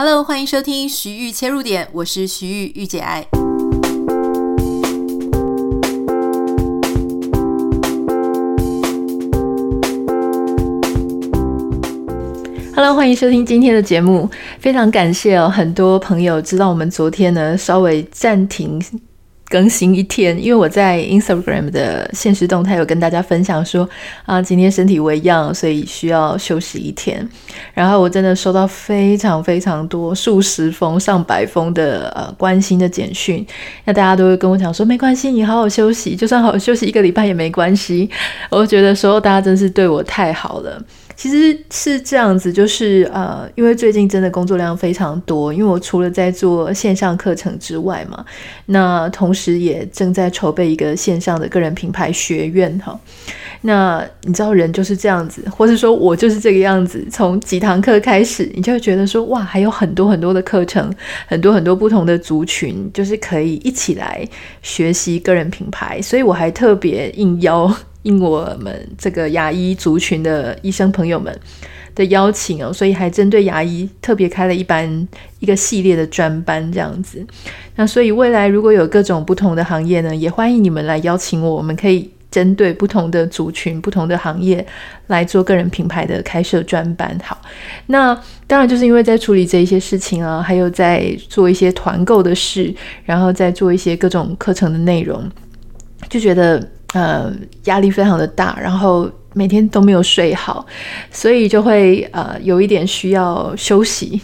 Hello，欢迎收听徐玉切入点，我是徐玉玉姐爱。Hello，欢迎收听今天的节目，非常感谢哦，很多朋友知道我们昨天呢稍微暂停。更新一天，因为我在 Instagram 的现实动态有跟大家分享说啊，今天身体微恙，所以需要休息一天。然后我真的收到非常非常多数十封、上百封的呃关心的简讯，那大家都会跟我讲说，没关系，你好好休息，就算好好休息一个礼拜也没关系。我觉得说大家真是对我太好了。其实是这样子，就是呃，因为最近真的工作量非常多，因为我除了在做线上课程之外嘛，那同时也正在筹备一个线上的个人品牌学院哈。那你知道人就是这样子，或是说我就是这个样子，从几堂课开始，你就会觉得说哇，还有很多很多的课程，很多很多不同的族群，就是可以一起来学习个人品牌，所以我还特别应邀。应我们这个牙医族群的医生朋友们的邀请哦，所以还针对牙医特别开了一班一个系列的专班这样子。那所以未来如果有各种不同的行业呢，也欢迎你们来邀请我，我们可以针对不同的族群、不同的行业来做个人品牌的开设专班。好，那当然就是因为在处理这一些事情啊，还有在做一些团购的事，然后再做一些各种课程的内容，就觉得。呃，压力非常的大，然后每天都没有睡好，所以就会呃有一点需要休息。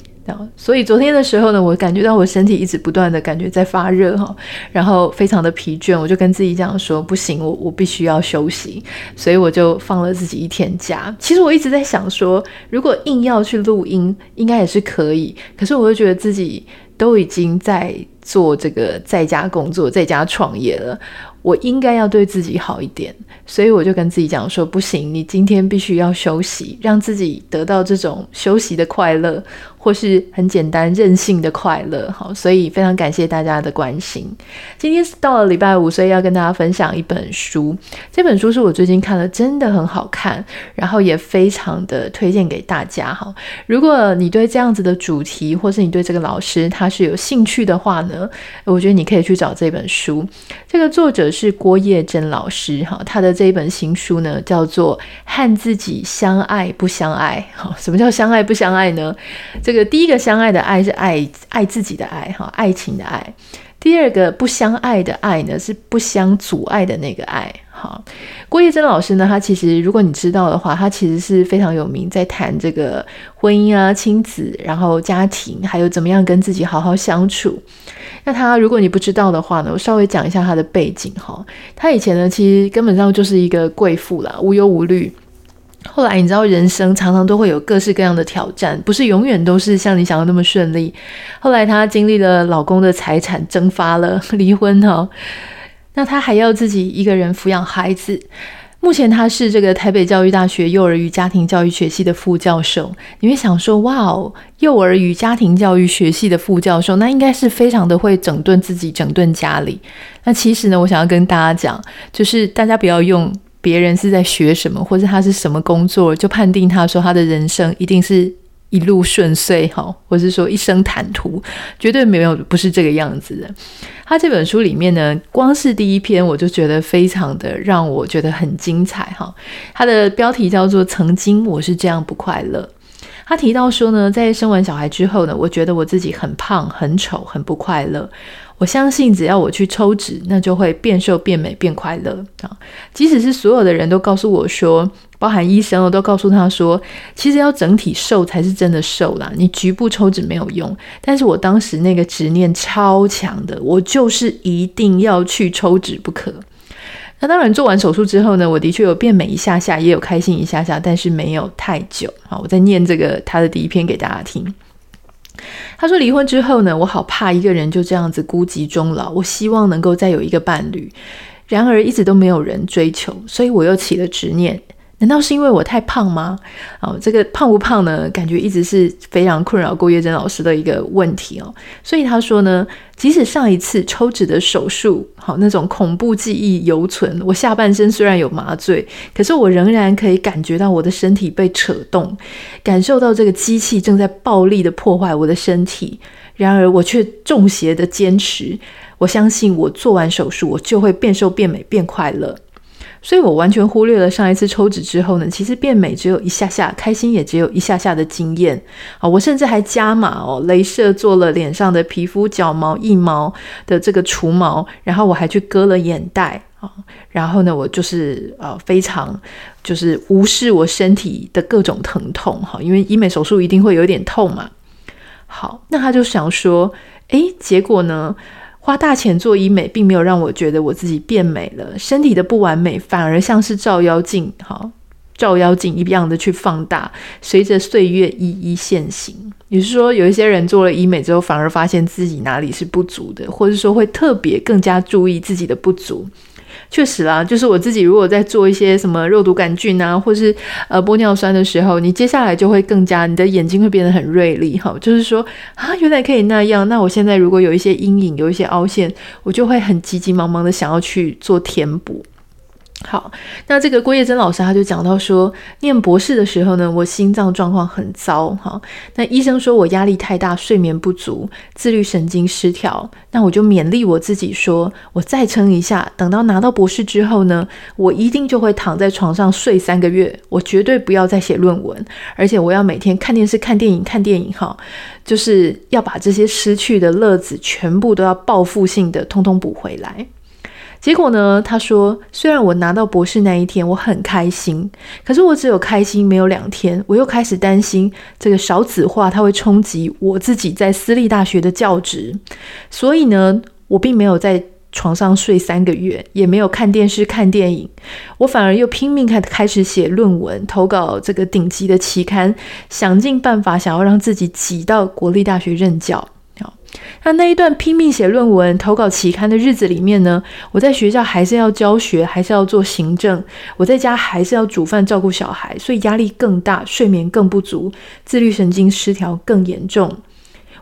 所以昨天的时候呢，我感觉到我身体一直不断的感觉在发热哈，然后非常的疲倦，我就跟自己讲说不行，我我必须要休息，所以我就放了自己一天假。其实我一直在想说，如果硬要去录音，应该也是可以，可是我就觉得自己都已经在做这个在家工作、在家创业了。我应该要对自己好一点，所以我就跟自己讲说，不行，你今天必须要休息，让自己得到这种休息的快乐。或是很简单任性的快乐，好，所以非常感谢大家的关心。今天是到了礼拜五，所以要跟大家分享一本书。这本书是我最近看了，真的很好看，然后也非常的推荐给大家。哈，如果你对这样子的主题，或是你对这个老师他是有兴趣的话呢，我觉得你可以去找这本书。这个作者是郭叶珍老师，哈，他的这一本新书呢叫做《和自己相爱不相爱》。好，什么叫相爱不相爱呢？这这个第一个相爱的爱是爱爱自己的爱哈，爱情的爱。第二个不相爱的爱呢，是不相阻碍的那个爱哈。郭叶珍老师呢，他其实如果你知道的话，他其实是非常有名，在谈这个婚姻啊、亲子，然后家庭，还有怎么样跟自己好好相处。那他如果你不知道的话呢，我稍微讲一下他的背景哈。他以前呢，其实根本上就是一个贵妇啦，无忧无虑。后来你知道，人生常常都会有各式各样的挑战，不是永远都是像你想的那么顺利。后来她经历了老公的财产蒸发了，离婚哈，那她还要自己一个人抚养孩子。目前她是这个台北教育大学幼儿与家庭教育学系的副教授。你会想说，哇哦，幼儿与家庭教育学系的副教授，那应该是非常的会整顿自己、整顿家里。那其实呢，我想要跟大家讲，就是大家不要用。别人是在学什么，或者他是什么工作，就判定他说他的人生一定是一路顺遂，哈，或是说一生坦途，绝对没有，不是这个样子的。他这本书里面呢，光是第一篇我就觉得非常的让我觉得很精彩，哈。他的标题叫做《曾经我是这样不快乐》。他提到说呢，在生完小孩之后呢，我觉得我自己很胖、很丑、很不快乐。我相信，只要我去抽脂，那就会变瘦、变美、变快乐啊！即使是所有的人都告诉我说，包含医生，我都告诉他说，其实要整体瘦才是真的瘦啦，你局部抽脂没有用。但是我当时那个执念超强的，我就是一定要去抽脂不可。那当然，做完手术之后呢，我的确有变美一下下，也有开心一下下，但是没有太久。好，我在念这个他的第一篇给大家听。他说：“离婚之后呢，我好怕一个人就这样子孤寂终老。我希望能够再有一个伴侣，然而一直都没有人追求，所以我又起了执念。难道是因为我太胖吗？哦，这个胖不胖呢？感觉一直是非常困扰郭叶珍老师的一个问题哦。所以他说呢，即使上一次抽脂的手术，好，那种恐怖记忆犹存，我下半身虽然有麻醉，可是我仍然可以感觉到我的身体被扯动，感受到这个机器正在暴力的破坏我的身体。然而我却中邪的坚持，我相信我做完手术，我就会变瘦、变美、变快乐。所以我完全忽略了上一次抽脂之后呢，其实变美只有一下下，开心也只有一下下的经验啊！我甚至还加码哦，镭射做了脸上的皮肤、角毛、腋毛的这个除毛，然后我还去割了眼袋啊！然后呢，我就是呃非常就是无视我身体的各种疼痛哈，因为医美手术一定会有点痛嘛。好，那他就想说，诶，结果呢？花大钱做医美，并没有让我觉得我自己变美了，身体的不完美反而像是照妖镜，哈，照妖镜一样的去放大，随着岁月一一现形。也是说，有一些人做了医美之后，反而发现自己哪里是不足的，或者说会特别更加注意自己的不足。确实啦，就是我自己，如果在做一些什么肉毒杆菌啊，或是呃玻尿酸的时候，你接下来就会更加，你的眼睛会变得很锐利哈。就是说啊，原来可以那样，那我现在如果有一些阴影，有一些凹陷，我就会很急急忙忙的想要去做填补。好，那这个郭叶珍老师他就讲到说，念博士的时候呢，我心脏状况很糟哈。那医生说我压力太大，睡眠不足，自律神经失调。那我就勉励我自己说，我再撑一下，等到拿到博士之后呢，我一定就会躺在床上睡三个月，我绝对不要再写论文，而且我要每天看电视、看电影、看电影哈，就是要把这些失去的乐子全部都要报复性的通通补回来。结果呢？他说，虽然我拿到博士那一天我很开心，可是我只有开心没有两天，我又开始担心这个少子化它会冲击我自己在私立大学的教职。所以呢，我并没有在床上睡三个月，也没有看电视看电影，我反而又拼命开开始写论文，投稿这个顶级的期刊，想尽办法想要让自己挤到国立大学任教。那那一段拼命写论文、投稿期刊的日子里面呢，我在学校还是要教学，还是要做行政；我在家还是要煮饭、照顾小孩，所以压力更大，睡眠更不足，自律神经失调更严重。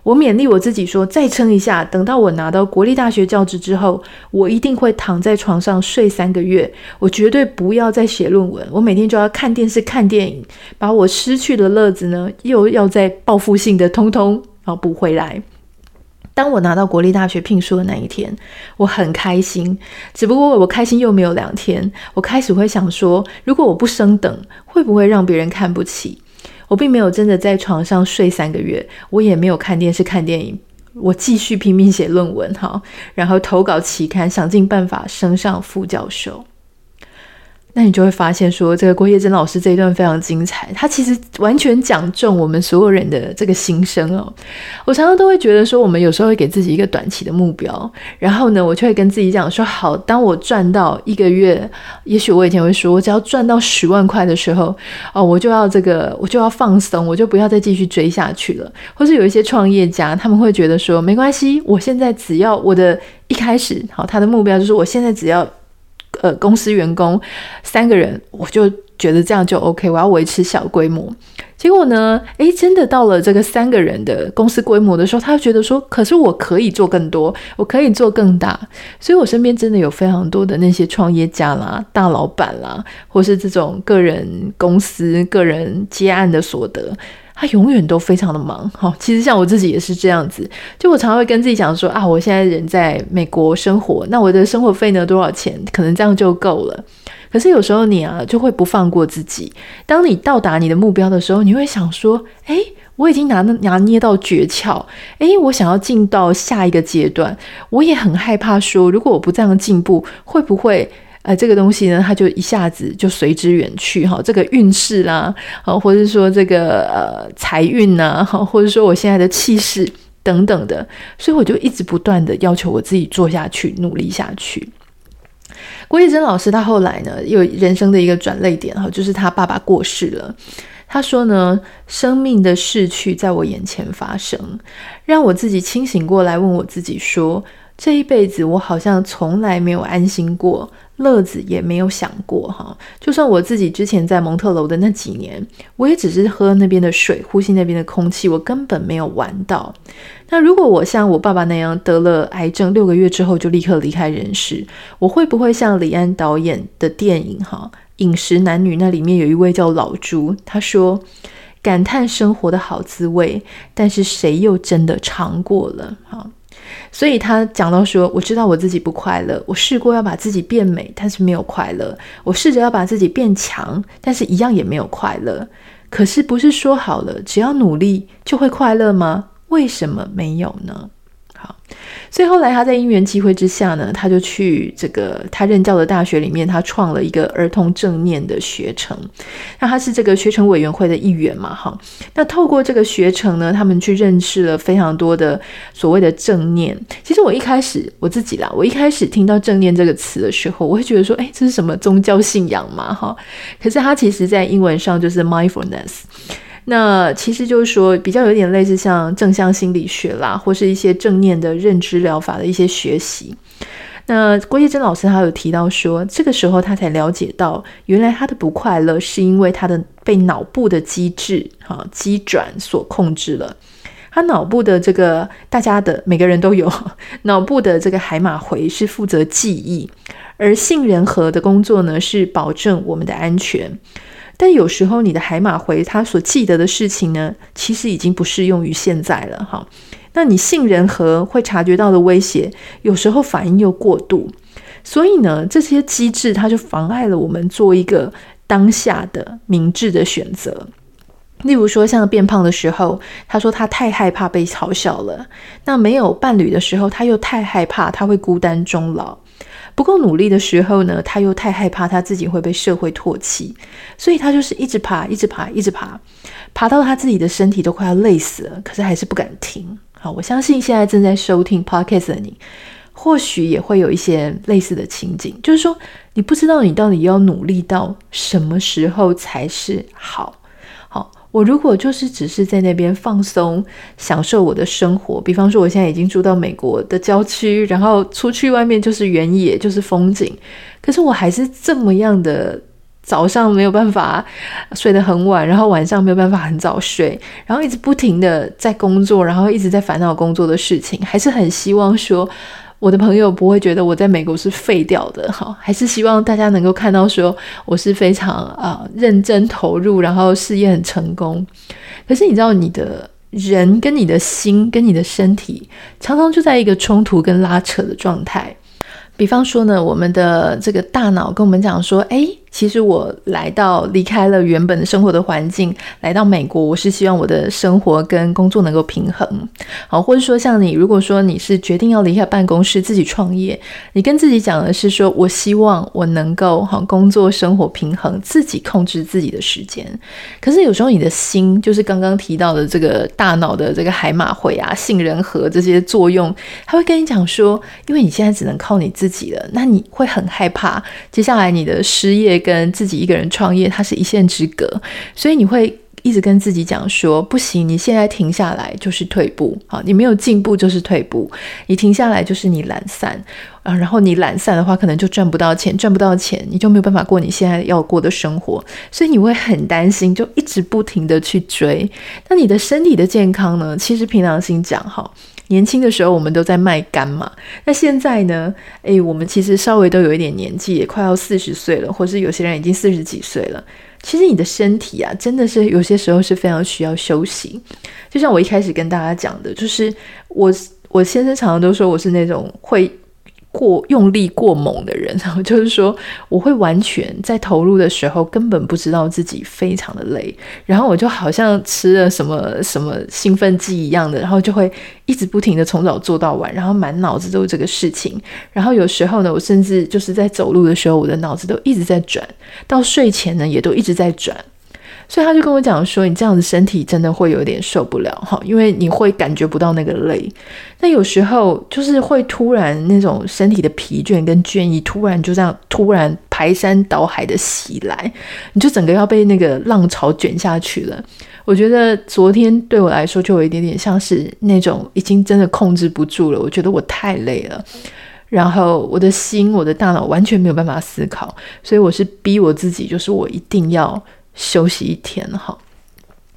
我勉励我自己说：再撑一下，等到我拿到国立大学教职之后，我一定会躺在床上睡三个月。我绝对不要再写论文，我每天就要看电视、看电影，把我失去的乐子呢，又要再报复性的通通啊补回来。当我拿到国立大学聘书的那一天，我很开心。只不过我开心又没有两天，我开始会想说，如果我不升等，会不会让别人看不起？我并没有真的在床上睡三个月，我也没有看电视看电影，我继续拼命写论文，哈，然后投稿期刊，想尽办法升上副教授。那你就会发现，说这个郭叶珍老师这一段非常精彩，他其实完全讲中我们所有人的这个心声哦。我常常都会觉得说，我们有时候会给自己一个短期的目标，然后呢，我就会跟自己讲说，好，当我赚到一个月，也许我以前会说，我只要赚到十万块的时候，哦，我就要这个，我就要放松，我就不要再继续追下去了。或是有一些创业家，他们会觉得说，没关系，我现在只要我的一开始，好，他的目标就是我现在只要。呃，公司员工三个人，我就觉得这样就 OK。我要维持小规模。结果呢，诶，真的到了这个三个人的公司规模的时候，他就觉得说，可是我可以做更多，我可以做更大。所以我身边真的有非常多的那些创业家啦、大老板啦，或是这种个人公司、个人接案的所得。他永远都非常的忙，哈，其实像我自己也是这样子，就我常常会跟自己讲说啊，我现在人在美国生活，那我的生活费呢多少钱？可能这样就够了。可是有时候你啊就会不放过自己，当你到达你的目标的时候，你会想说，诶，我已经拿拿捏到诀窍，诶，我想要进到下一个阶段，我也很害怕说，如果我不这样进步，会不会？呃，这个东西呢，它就一下子就随之远去哈。这个运势啦，啊，或者说这个呃财运呐，或者说我现在的气势等等的，所以我就一直不断的要求我自己做下去，努力下去。郭叶珍老师他后来呢，有人生的一个转捩点哈，就是他爸爸过世了。他说呢，生命的逝去在我眼前发生，让我自己清醒过来，问我自己说，这一辈子我好像从来没有安心过。乐子也没有想过哈，就算我自己之前在蒙特楼的那几年，我也只是喝那边的水，呼吸那边的空气，我根本没有玩到。那如果我像我爸爸那样得了癌症，六个月之后就立刻离开人世，我会不会像李安导演的电影哈《饮食男女》那里面有一位叫老朱，他说感叹生活的好滋味，但是谁又真的尝过了哈？所以他讲到说，我知道我自己不快乐，我试过要把自己变美，但是没有快乐；我试着要把自己变强，但是一样也没有快乐。可是不是说好了，只要努力就会快乐吗？为什么没有呢？好所以后来他在因缘机会之下呢，他就去这个他任教的大学里面，他创了一个儿童正念的学程。那他是这个学程委员会的一员嘛，哈。那透过这个学程呢，他们去认识了非常多的所谓的正念。其实我一开始我自己啦，我一开始听到正念这个词的时候，我会觉得说，哎，这是什么宗教信仰嘛，哈。可是它其实在英文上就是 mindfulness。那其实就是说，比较有点类似像正向心理学啦，或是一些正念的认知疗法的一些学习。那郭叶珍老师他有提到说，这个时候他才了解到，原来他的不快乐是因为他的被脑部的机制哈机转所控制了。他脑部的这个大家的每个人都有 脑部的这个海马回是负责记忆，而杏仁核的工作呢是保证我们的安全。但有时候你的海马回他所记得的事情呢，其实已经不适用于现在了哈。那你杏仁核会察觉到的威胁，有时候反应又过度，所以呢，这些机制它就妨碍了我们做一个当下的明智的选择。例如说，像变胖的时候，他说他太害怕被嘲笑了；那没有伴侣的时候，他又太害怕他会孤单终老。不够努力的时候呢，他又太害怕他自己会被社会唾弃，所以他就是一直爬，一直爬，一直爬，爬到他自己的身体都快要累死了，可是还是不敢停。好，我相信现在正在收听 Podcast 的你，或许也会有一些类似的情景，就是说你不知道你到底要努力到什么时候才是好。我如果就是只是在那边放松，享受我的生活，比方说我现在已经住到美国的郊区，然后出去外面就是原野，就是风景，可是我还是这么样的早上没有办法睡得很晚，然后晚上没有办法很早睡，然后一直不停的在工作，然后一直在烦恼工作的事情，还是很希望说。我的朋友不会觉得我在美国是废掉的哈，还是希望大家能够看到说我是非常啊认真投入，然后事业很成功。可是你知道，你的人跟你的心跟你的身体常常就在一个冲突跟拉扯的状态。比方说呢，我们的这个大脑跟我们讲说，哎。其实我来到离开了原本的生活的环境，来到美国，我是希望我的生活跟工作能够平衡，好，或者说像你，如果说你是决定要离开办公室自己创业，你跟自己讲的是说，我希望我能够好工作生活平衡，自己控制自己的时间。可是有时候你的心，就是刚刚提到的这个大脑的这个海马回啊、杏仁核这些作用，他会跟你讲说，因为你现在只能靠你自己了，那你会很害怕接下来你的失业。跟自己一个人创业，它是一线之隔，所以你会一直跟自己讲说：不行，你现在停下来就是退步，好，你没有进步就是退步，你停下来就是你懒散啊，然后你懒散的话，可能就赚不到钱，赚不到钱，你就没有办法过你现在要过的生活，所以你会很担心，就一直不停的去追。那你的身体的健康呢？其实凭良心讲，哈。年轻的时候，我们都在卖肝嘛。那现在呢？诶，我们其实稍微都有一点年纪，也快要四十岁了，或是有些人已经四十几岁了。其实你的身体啊，真的是有些时候是非常需要休息。就像我一开始跟大家讲的，就是我我先生常常都说我是那种会。过用力过猛的人，然 后就是说，我会完全在投入的时候根本不知道自己非常的累，然后我就好像吃了什么什么兴奋剂一样的，然后就会一直不停的从早做到晚，然后满脑子都是这个事情，然后有时候呢，我甚至就是在走路的时候，我的脑子都一直在转，到睡前呢也都一直在转。所以他就跟我讲说，你这样子身体真的会有点受不了哈，因为你会感觉不到那个累。那有时候就是会突然那种身体的疲倦跟倦意，突然就这样突然排山倒海的袭来，你就整个要被那个浪潮卷下去了。我觉得昨天对我来说就有一点点像是那种已经真的控制不住了，我觉得我太累了。然后我的心、我的大脑完全没有办法思考，所以我是逼我自己，就是我一定要休息一天哈。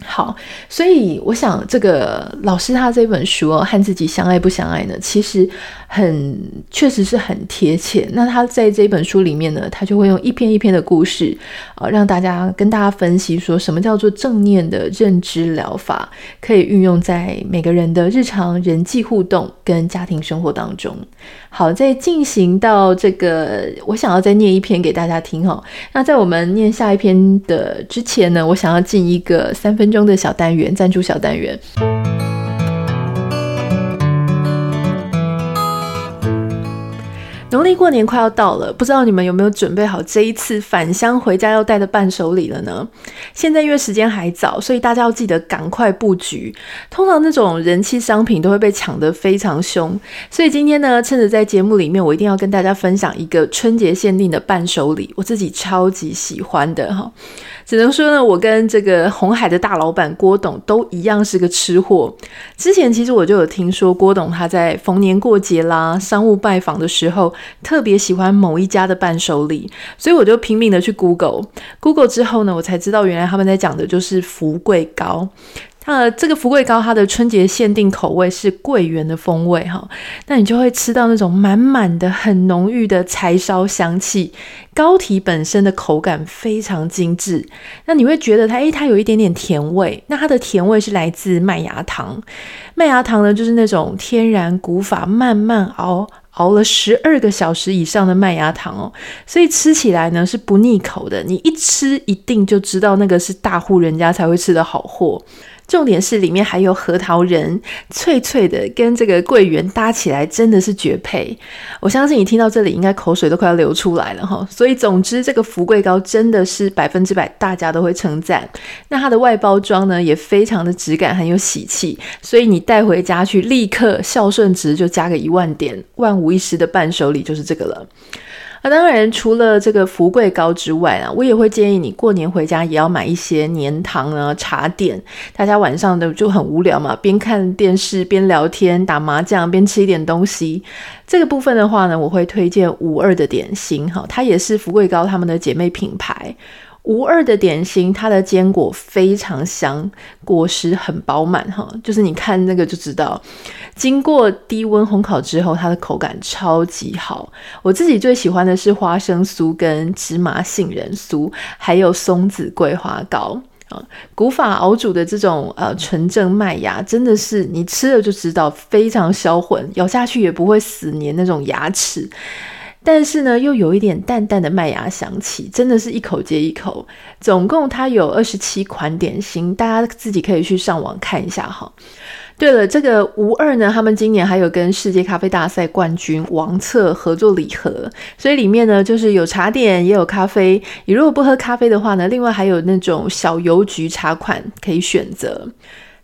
好，所以我想这个老师他这本书哦，和自己相爱不相爱呢，其实很确实是很贴切。那他在这本书里面呢，他就会用一篇一篇的故事啊，让大家跟大家分析说什么叫做正念的认知疗法，可以运用在每个人的日常人际互动跟家庭生活当中。好，在进行到这个，我想要再念一篇给大家听哈。那在我们念下一篇的之前呢，我想要进一个三分分钟的小单元，赞助小单元。农历过年快要到了，不知道你们有没有准备好这一次返乡回家要带的伴手礼了呢？现在因为时间还早，所以大家要记得赶快布局。通常那种人气商品都会被抢得非常凶，所以今天呢，趁着在节目里面，我一定要跟大家分享一个春节限定的伴手礼，我自己超级喜欢的哈。只能说呢，我跟这个红海的大老板郭董都一样是个吃货。之前其实我就有听说郭董他在逢年过节啦、商务拜访的时候，特别喜欢某一家的伴手礼，所以我就拼命的去 Google。Google 之后呢，我才知道原来他们在讲的就是福贵糕。那这个福贵糕，它的春节限定口味是桂圆的风味哈，那你就会吃到那种满满的、很浓郁的柴烧香气。糕体本身的口感非常精致，那你会觉得它，诶，它有一点点甜味。那它的甜味是来自麦芽糖，麦芽糖呢，就是那种天然古法慢慢熬。熬了十二个小时以上的麦芽糖哦，所以吃起来呢是不腻口的。你一吃一定就知道那个是大户人家才会吃的好货。重点是里面还有核桃仁，脆脆的，跟这个桂圆搭起来真的是绝配。我相信你听到这里应该口水都快要流出来了哈。所以总之，这个福贵糕真的是百分之百大家都会称赞。那它的外包装呢也非常的质感，很有喜气，所以你带回家去立刻孝顺值就加个一万点，万无一失的伴手礼就是这个了。那当然，除了这个福贵糕之外啊，我也会建议你过年回家也要买一些年糖啊、茶点。大家晚上的就很无聊嘛，边看电视边聊天、打麻将边吃一点东西。这个部分的话呢，我会推荐五二的点心哈，它也是福贵糕他们的姐妹品牌。无二的点心，它的坚果非常香，果实很饱满哈，就是你看那个就知道，经过低温烘烤之后，它的口感超级好。我自己最喜欢的是花生酥跟芝麻杏仁酥，还有松子桂花糕啊。古法熬煮的这种呃纯正麦芽，真的是你吃了就知道，非常销魂，咬下去也不会死黏那种牙齿。但是呢，又有一点淡淡的麦芽香气，真的是一口接一口。总共它有二十七款点心，大家自己可以去上网看一下哈。对了，这个无二呢，他们今年还有跟世界咖啡大赛冠军王策合作礼盒，所以里面呢就是有茶点也有咖啡。你如果不喝咖啡的话呢，另外还有那种小邮局茶款可以选择。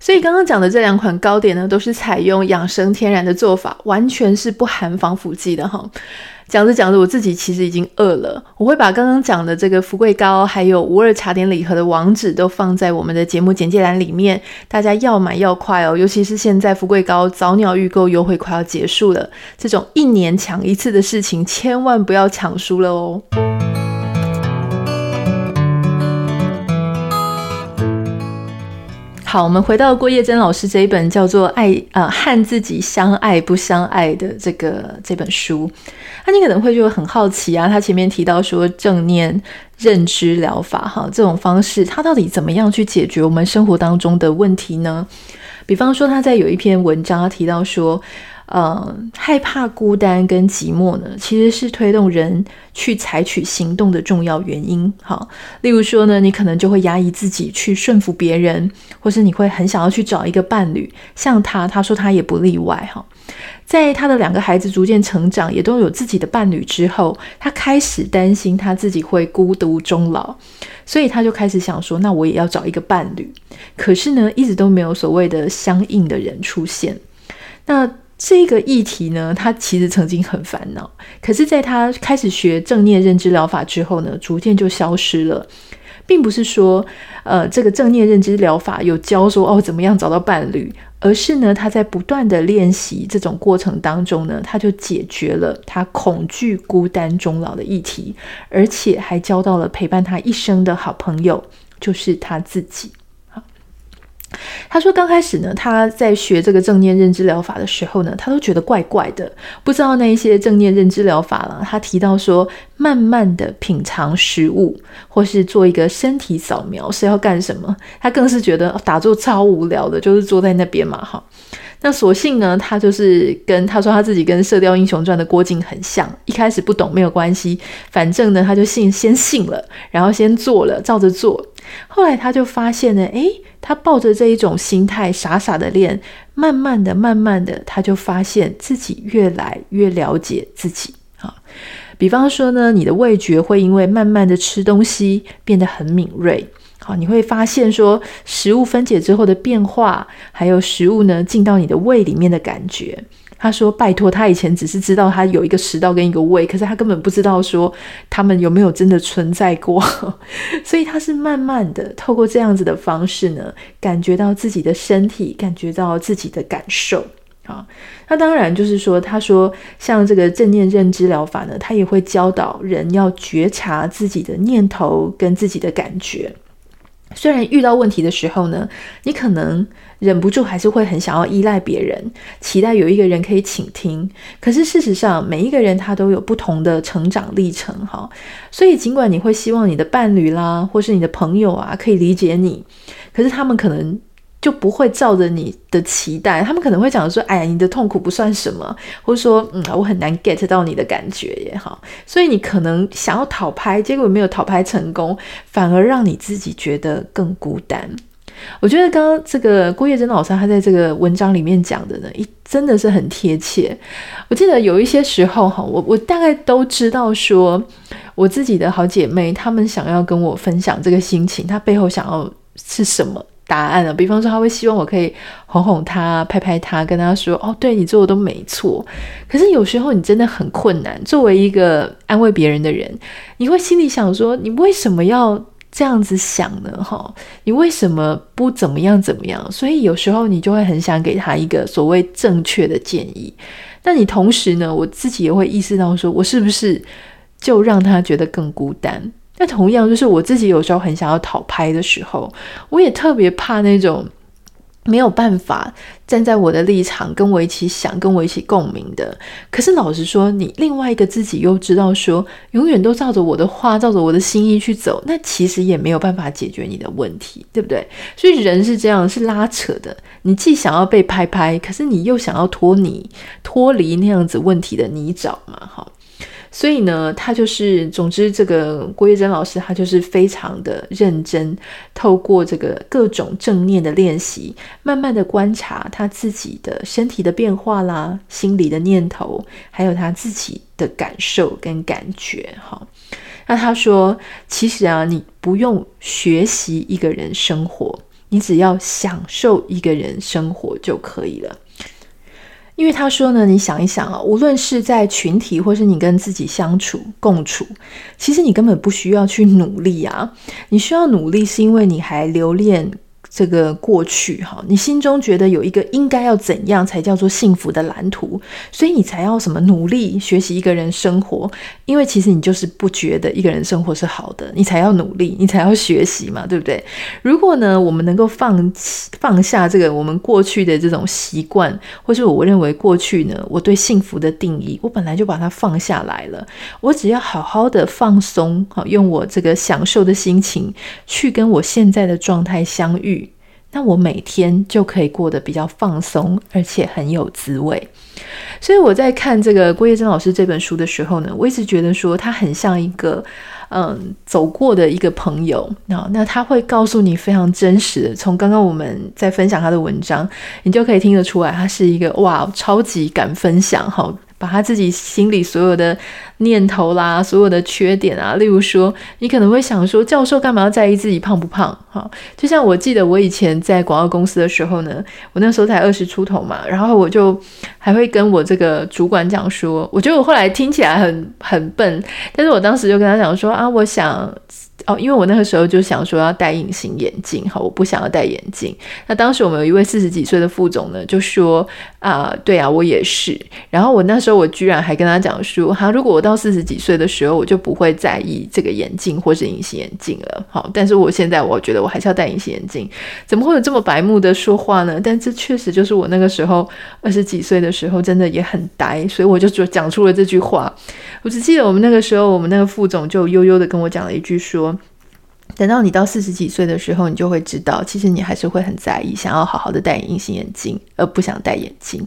所以刚刚讲的这两款糕点呢，都是采用养生天然的做法，完全是不含防腐剂的哈。讲着讲着，我自己其实已经饿了。我会把刚刚讲的这个福贵糕，还有无二茶点礼盒的网址都放在我们的节目简介栏里面，大家要买要快哦。尤其是现在福贵糕早鸟预购优惠快要结束了，这种一年抢一次的事情，千万不要抢输了哦。好，我们回到郭叶珍老师这一本叫做《爱》啊，和自己相爱不相爱的这个这本书。那你可能会就很好奇啊，他前面提到说正念认知疗法哈，这种方式，它到底怎么样去解决我们生活当中的问题呢？比方说他在有一篇文章他提到说。呃，害怕孤单跟寂寞呢，其实是推动人去采取行动的重要原因。哈，例如说呢，你可能就会压抑自己去顺服别人，或是你会很想要去找一个伴侣。像他，他说他也不例外。哈，在他的两个孩子逐渐成长，也都有自己的伴侣之后，他开始担心他自己会孤独终老，所以他就开始想说，那我也要找一个伴侣。可是呢，一直都没有所谓的相应的人出现。那这个议题呢，他其实曾经很烦恼，可是，在他开始学正念认知疗法之后呢，逐渐就消失了，并不是说，呃，这个正念认知疗法有教说哦怎么样找到伴侣，而是呢，他在不断的练习这种过程当中呢，他就解决了他恐惧孤单终老的议题，而且还交到了陪伴他一生的好朋友，就是他自己。他说：“刚开始呢，他在学这个正念认知疗法的时候呢，他都觉得怪怪的，不知道那一些正念认知疗法了。他提到说，慢慢的品尝食物，或是做一个身体扫描是要干什么？他更是觉得打坐超无聊的，就是坐在那边嘛，哈。那所幸呢，他就是跟他说他自己跟《射雕英雄传》的郭靖很像，一开始不懂没有关系，反正呢，他就信先信了，然后先做了，照着做。后来他就发现呢，诶。”他抱着这一种心态，傻傻的练，慢慢的、慢慢的，他就发现自己越来越了解自己啊。比方说呢，你的味觉会因为慢慢的吃东西变得很敏锐，好，你会发现说食物分解之后的变化，还有食物呢进到你的胃里面的感觉。他说：“拜托，他以前只是知道他有一个食道跟一个胃，可是他根本不知道说他们有没有真的存在过。所以他是慢慢的透过这样子的方式呢，感觉到自己的身体，感觉到自己的感受。啊，那当然就是说，他说像这个正念认知疗法呢，他也会教导人要觉察自己的念头跟自己的感觉。虽然遇到问题的时候呢，你可能。”忍不住还是会很想要依赖别人，期待有一个人可以倾听。可是事实上，每一个人他都有不同的成长历程，哈。所以尽管你会希望你的伴侣啦，或是你的朋友啊，可以理解你，可是他们可能就不会照着你的期待。他们可能会讲说：“哎呀，你的痛苦不算什么。”或者说：“嗯，我很难 get 到你的感觉也好。”所以你可能想要讨拍，结果没有讨拍成功，反而让你自己觉得更孤单。我觉得刚刚这个郭叶珍老师他在这个文章里面讲的呢，一真的是很贴切。我记得有一些时候哈，我我大概都知道说，我自己的好姐妹她们想要跟我分享这个心情，她背后想要是什么答案呢？比方说，他会希望我可以哄哄他、拍拍他，跟他说：“哦，对，你做的都没错。”可是有时候你真的很困难。作为一个安慰别人的人，你会心里想说：“你为什么要？”这样子想呢，哈，你为什么不怎么样怎么样？所以有时候你就会很想给他一个所谓正确的建议，但你同时呢，我自己也会意识到说，我是不是就让他觉得更孤单？那同样就是我自己有时候很想要讨拍的时候，我也特别怕那种。没有办法站在我的立场跟我一起想，跟我一起共鸣的。可是老实说，你另外一个自己又知道说，永远都照着我的话，照着我的心意去走，那其实也没有办法解决你的问题，对不对？所以人是这样，是拉扯的。你既想要被拍拍，可是你又想要脱离脱离那样子问题的泥沼嘛，哈。所以呢，他就是，总之，这个郭月珍老师，他就是非常的认真，透过这个各种正念的练习，慢慢的观察他自己的身体的变化啦，心里的念头，还有他自己的感受跟感觉。哈，那他说，其实啊，你不用学习一个人生活，你只要享受一个人生活就可以了。因为他说呢，你想一想啊，无论是在群体，或是你跟自己相处共处，其实你根本不需要去努力啊。你需要努力，是因为你还留恋。这个过去哈，你心中觉得有一个应该要怎样才叫做幸福的蓝图，所以你才要什么努力学习一个人生活，因为其实你就是不觉得一个人生活是好的，你才要努力，你才要学习嘛，对不对？如果呢，我们能够放弃放下这个我们过去的这种习惯，或是我认为过去呢，我对幸福的定义，我本来就把它放下来了，我只要好好的放松，好用我这个享受的心情去跟我现在的状态相遇。那我每天就可以过得比较放松，而且很有滋味。所以我在看这个郭叶珍老师这本书的时候呢，我一直觉得说他很像一个嗯走过的一个朋友。那那他会告诉你非常真实的，从刚刚我们在分享他的文章，你就可以听得出来，他是一个哇超级敢分享哈。把他自己心里所有的念头啦，所有的缺点啊，例如说，你可能会想说，教授干嘛要在意自己胖不胖？哈，就像我记得我以前在广告公司的时候呢，我那时候才二十出头嘛，然后我就还会跟我这个主管讲说，我觉得我后来听起来很很笨，但是我当时就跟他讲说啊，我想。哦，因为我那个时候就想说要戴隐形眼镜，哈，我不想要戴眼镜。那当时我们有一位四十几岁的副总呢，就说啊、对啊，我也是。然后我那时候我居然还跟他讲说，哈，如果我到四十几岁的时候，我就不会在意这个眼镜或是隐形眼镜了，好。但是我现在我觉得我还是要戴隐形眼镜，怎么会有这么白目的说话呢？但这确实就是我那个时候二十几岁的时候，真的也很呆，所以我就就讲出了这句话。我只记得我们那个时候，我们那个副总就悠悠的跟我讲了一句说。等到你到四十几岁的时候，你就会知道，其实你还是会很在意，想要好好的戴隐形眼镜，而不想戴眼镜。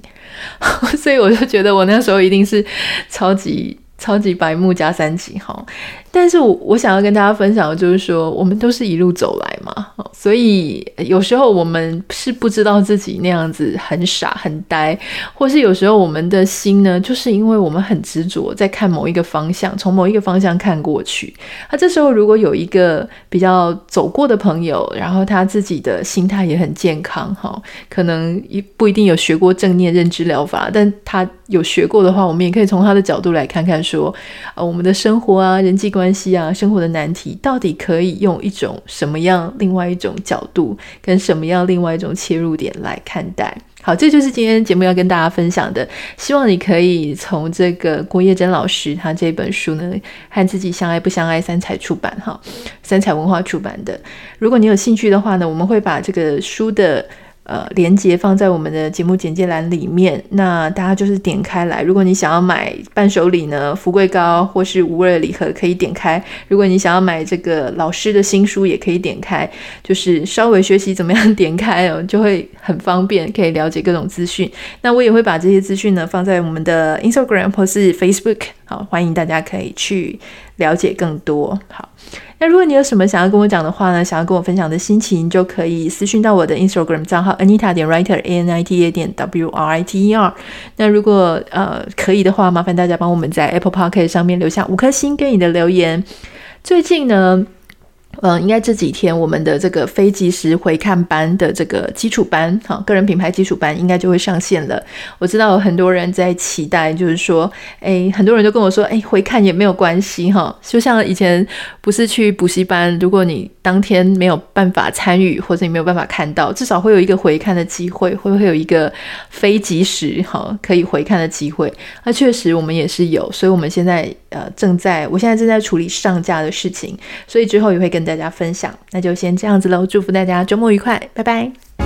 所以我就觉得，我那时候一定是超级超级白目加三级哈。但是我我想要跟大家分享的就是说，我们都是一路走来嘛，所以有时候我们是不知道自己那样子很傻很呆，或是有时候我们的心呢，就是因为我们很执着在看某一个方向，从某一个方向看过去。那这时候如果有一个比较走过的朋友，然后他自己的心态也很健康哈，可能一不一定有学过正念认知疗法，但他有学过的话，我们也可以从他的角度来看看说，呃，我们的生活啊，人际关系。啊，生活的难题到底可以用一种什么样、另外一种角度，跟什么样、另外一种切入点来看待？好，这就是今天节目要跟大家分享的。希望你可以从这个郭叶珍老师他这本书呢，和自己相爱不相爱，三彩出版哈，三彩文化出版的。如果你有兴趣的话呢，我们会把这个书的。呃，连接放在我们的节目简介栏里面，那大家就是点开来。如果你想要买伴手礼呢，福贵糕或是无味礼盒，可以点开。如果你想要买这个老师的新书，也可以点开，就是稍微学习怎么样点开哦，就会很方便，可以了解各种资讯。那我也会把这些资讯呢放在我们的 Instagram 或是 Facebook，好，欢迎大家可以去了解更多。好。那如果你有什么想要跟我讲的话呢，想要跟我分享的心情，就可以私讯到我的 Instagram 账号 Anita 点 Writer A N I T A 点 W R I T E R。那如果呃可以的话，麻烦大家帮我们在 Apple p o c k e t 上面留下五颗星跟你的留言。最近呢。嗯，应该这几天我们的这个非即时回看班的这个基础班，哈，个人品牌基础班应该就会上线了。我知道有很多人在期待，就是说，哎，很多人都跟我说，哎，回看也没有关系，哈，就像以前不是去补习班，如果你当天没有办法参与，或者你没有办法看到，至少会有一个回看的机会，会不会有一个非即时哈可以回看的机会？那确实我们也是有，所以我们现在呃正在，我现在正在处理上架的事情，所以之后也会跟大家分享，那就先这样子喽。祝福大家周末愉快，拜拜。